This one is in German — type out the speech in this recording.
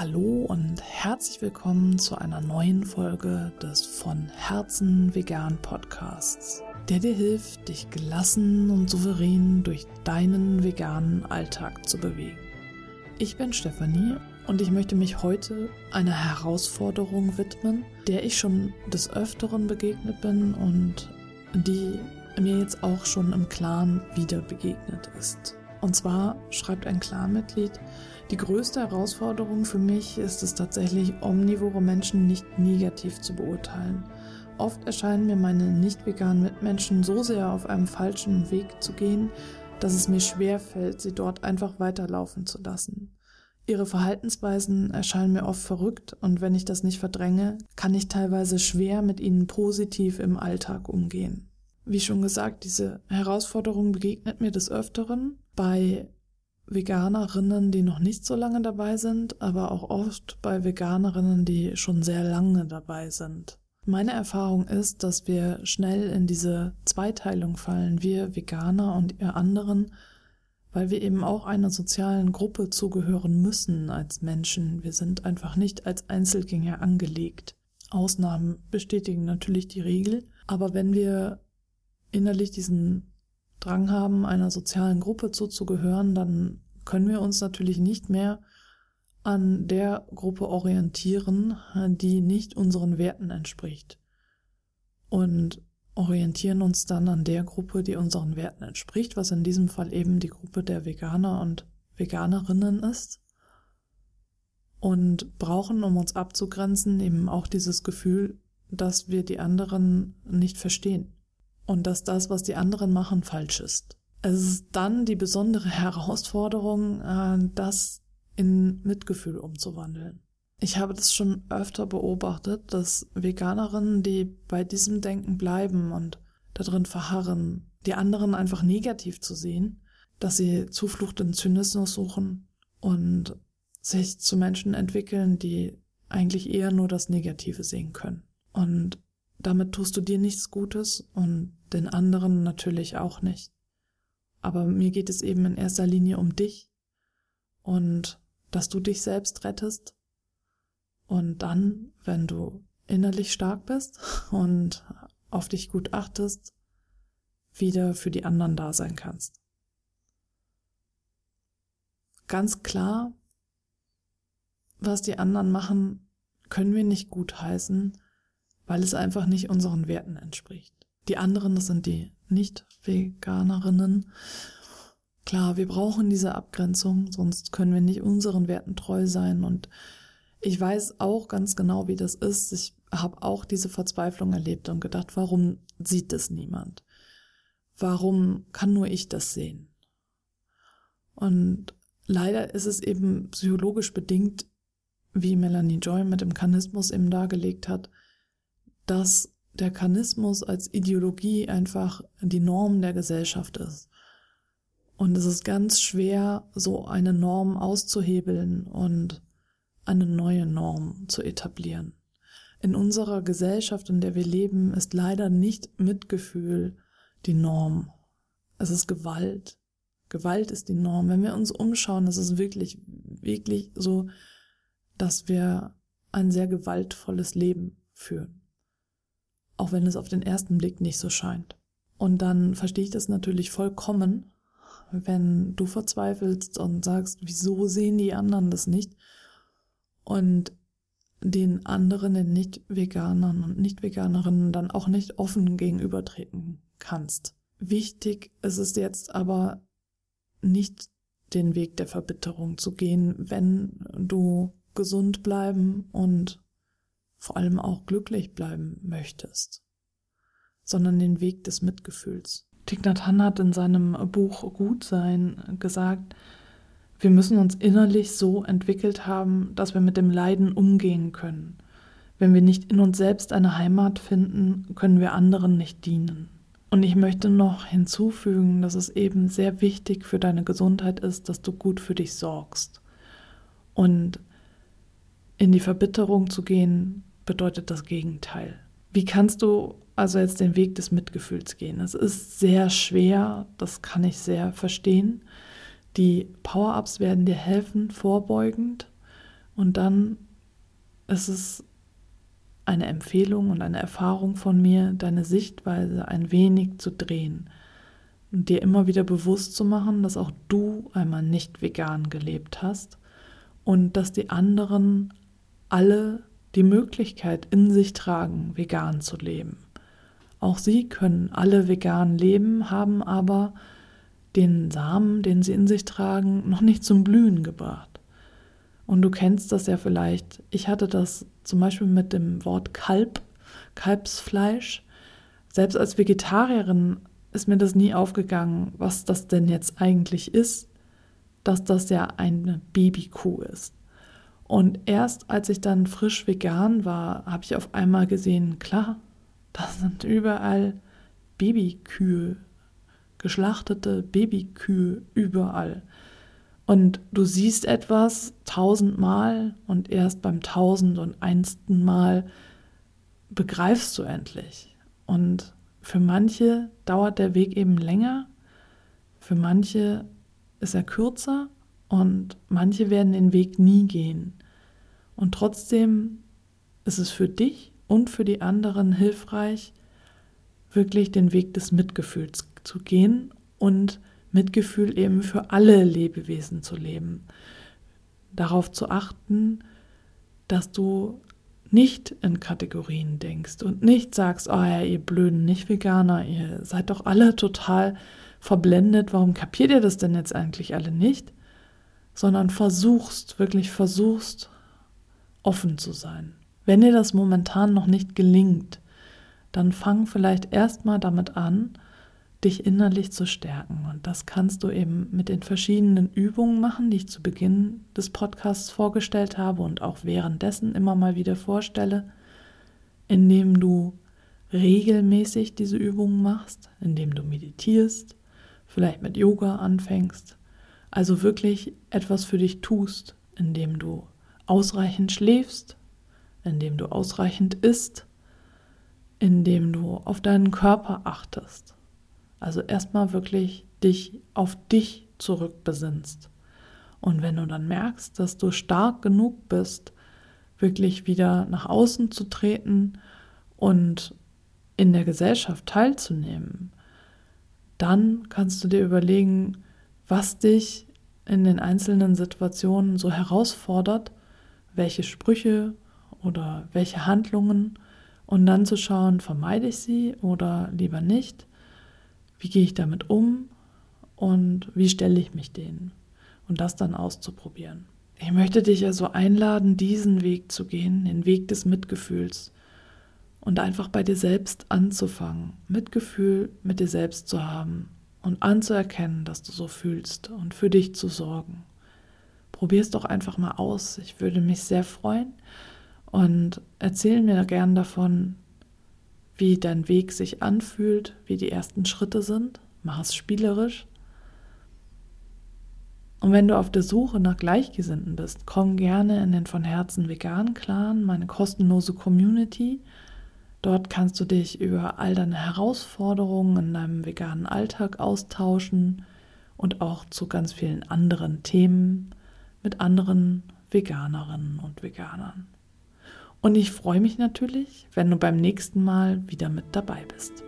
Hallo und herzlich willkommen zu einer neuen Folge des von Herzen vegan Podcasts, der dir hilft, dich gelassen und souverän durch deinen veganen Alltag zu bewegen. Ich bin Stefanie und ich möchte mich heute einer Herausforderung widmen, der ich schon des Öfteren begegnet bin und die mir jetzt auch schon im Clan wieder begegnet ist. Und zwar schreibt ein Clanmitglied, die größte Herausforderung für mich ist es tatsächlich, omnivore Menschen nicht negativ zu beurteilen. Oft erscheinen mir meine nicht veganen Mitmenschen so sehr auf einem falschen Weg zu gehen, dass es mir schwer fällt, sie dort einfach weiterlaufen zu lassen. Ihre Verhaltensweisen erscheinen mir oft verrückt und wenn ich das nicht verdränge, kann ich teilweise schwer mit ihnen positiv im Alltag umgehen. Wie schon gesagt, diese Herausforderung begegnet mir des Öfteren bei Veganerinnen, die noch nicht so lange dabei sind, aber auch oft bei Veganerinnen, die schon sehr lange dabei sind. Meine Erfahrung ist, dass wir schnell in diese Zweiteilung fallen, wir Veganer und ihr anderen, weil wir eben auch einer sozialen Gruppe zugehören müssen als Menschen. Wir sind einfach nicht als Einzelgänger angelegt. Ausnahmen bestätigen natürlich die Regel, aber wenn wir innerlich diesen Drang haben, einer sozialen Gruppe zuzugehören, dann können wir uns natürlich nicht mehr an der Gruppe orientieren, die nicht unseren Werten entspricht. Und orientieren uns dann an der Gruppe, die unseren Werten entspricht, was in diesem Fall eben die Gruppe der Veganer und Veganerinnen ist. Und brauchen, um uns abzugrenzen, eben auch dieses Gefühl, dass wir die anderen nicht verstehen und dass das, was die anderen machen, falsch ist. Es ist dann die besondere Herausforderung, äh, das in Mitgefühl umzuwandeln. Ich habe das schon öfter beobachtet, dass Veganerinnen, die bei diesem Denken bleiben und darin verharren, die anderen einfach negativ zu sehen, dass sie Zuflucht in Zynismus suchen und sich zu Menschen entwickeln, die eigentlich eher nur das Negative sehen können. Und damit tust du dir nichts Gutes und den anderen natürlich auch nicht. Aber mir geht es eben in erster Linie um dich und dass du dich selbst rettest und dann, wenn du innerlich stark bist und auf dich gut achtest, wieder für die anderen da sein kannst. Ganz klar, was die anderen machen, können wir nicht gutheißen, weil es einfach nicht unseren Werten entspricht. Die anderen, das sind die Nicht-Veganerinnen. Klar, wir brauchen diese Abgrenzung, sonst können wir nicht unseren Werten treu sein. Und ich weiß auch ganz genau, wie das ist. Ich habe auch diese Verzweiflung erlebt und gedacht, warum sieht das niemand? Warum kann nur ich das sehen? Und leider ist es eben psychologisch bedingt, wie Melanie Joy mit dem Kanismus eben dargelegt hat, dass der Kanismus als Ideologie einfach die Norm der Gesellschaft ist. Und es ist ganz schwer, so eine Norm auszuhebeln und eine neue Norm zu etablieren. In unserer Gesellschaft, in der wir leben, ist leider nicht Mitgefühl die Norm. Es ist Gewalt. Gewalt ist die Norm. Wenn wir uns umschauen, ist es wirklich, wirklich so, dass wir ein sehr gewaltvolles Leben führen auch wenn es auf den ersten Blick nicht so scheint. Und dann verstehe ich das natürlich vollkommen, wenn du verzweifelst und sagst, wieso sehen die anderen das nicht? Und den anderen, den Nicht-Veganern und Nicht-Veganerinnen dann auch nicht offen gegenübertreten kannst. Wichtig ist es jetzt aber nicht den Weg der Verbitterung zu gehen, wenn du gesund bleiben und vor allem auch glücklich bleiben möchtest, sondern den Weg des Mitgefühls. Thich Nhat hat in seinem Buch Gutsein gesagt, wir müssen uns innerlich so entwickelt haben, dass wir mit dem Leiden umgehen können. Wenn wir nicht in uns selbst eine Heimat finden, können wir anderen nicht dienen. Und ich möchte noch hinzufügen, dass es eben sehr wichtig für deine Gesundheit ist, dass du gut für dich sorgst. Und in die Verbitterung zu gehen, bedeutet das Gegenteil. Wie kannst du also jetzt den Weg des Mitgefühls gehen? Es ist sehr schwer, das kann ich sehr verstehen. Die Power-Ups werden dir helfen, vorbeugend. Und dann ist es eine Empfehlung und eine Erfahrung von mir, deine Sichtweise ein wenig zu drehen und dir immer wieder bewusst zu machen, dass auch du einmal nicht vegan gelebt hast und dass die anderen alle die Möglichkeit in sich tragen, vegan zu leben. Auch sie können alle vegan leben, haben aber den Samen, den sie in sich tragen, noch nicht zum Blühen gebracht. Und du kennst das ja vielleicht. Ich hatte das zum Beispiel mit dem Wort Kalb, Kalbsfleisch. Selbst als Vegetarierin ist mir das nie aufgegangen, was das denn jetzt eigentlich ist, dass das ja eine Babykuh ist. Und erst als ich dann frisch vegan war, habe ich auf einmal gesehen, klar, das sind überall Babykühe, geschlachtete Babykühe überall. Und du siehst etwas tausendmal und erst beim tausend und einsten Mal begreifst du endlich. Und für manche dauert der Weg eben länger, für manche ist er kürzer und manche werden den Weg nie gehen. Und trotzdem ist es für dich und für die anderen hilfreich, wirklich den Weg des Mitgefühls zu gehen und Mitgefühl eben für alle Lebewesen zu leben. Darauf zu achten, dass du nicht in Kategorien denkst und nicht sagst, oh ja, ihr blöden Nicht-Veganer, ihr seid doch alle total verblendet, warum kapiert ihr das denn jetzt eigentlich alle nicht? Sondern versuchst, wirklich versuchst, offen zu sein. Wenn dir das momentan noch nicht gelingt, dann fang vielleicht erstmal damit an, dich innerlich zu stärken. Und das kannst du eben mit den verschiedenen Übungen machen, die ich zu Beginn des Podcasts vorgestellt habe und auch währenddessen immer mal wieder vorstelle, indem du regelmäßig diese Übungen machst, indem du meditierst, vielleicht mit Yoga anfängst, also wirklich etwas für dich tust, indem du ausreichend schläfst, indem du ausreichend isst, indem du auf deinen Körper achtest also erstmal wirklich dich auf dich zurückbesinnst. Und wenn du dann merkst, dass du stark genug bist, wirklich wieder nach außen zu treten und in der Gesellschaft teilzunehmen, dann kannst du dir überlegen, was dich in den einzelnen Situationen so herausfordert, welche Sprüche oder welche Handlungen und dann zu schauen, vermeide ich sie oder lieber nicht? Wie gehe ich damit um? Und wie stelle ich mich denen? Und das dann auszuprobieren. Ich möchte dich also einladen, diesen Weg zu gehen, den Weg des Mitgefühls. Und einfach bei dir selbst anzufangen, Mitgefühl mit dir selbst zu haben und anzuerkennen, dass du so fühlst und für dich zu sorgen. Probier es doch einfach mal aus. Ich würde mich sehr freuen und erzähl mir gern davon, wie dein Weg sich anfühlt, wie die ersten Schritte sind. Mach es spielerisch. Und wenn du auf der Suche nach Gleichgesinnten bist, komm gerne in den von Herzen veganen Clan, meine kostenlose Community. Dort kannst du dich über all deine Herausforderungen in deinem veganen Alltag austauschen und auch zu ganz vielen anderen Themen mit anderen Veganerinnen und Veganern. Und ich freue mich natürlich, wenn du beim nächsten Mal wieder mit dabei bist.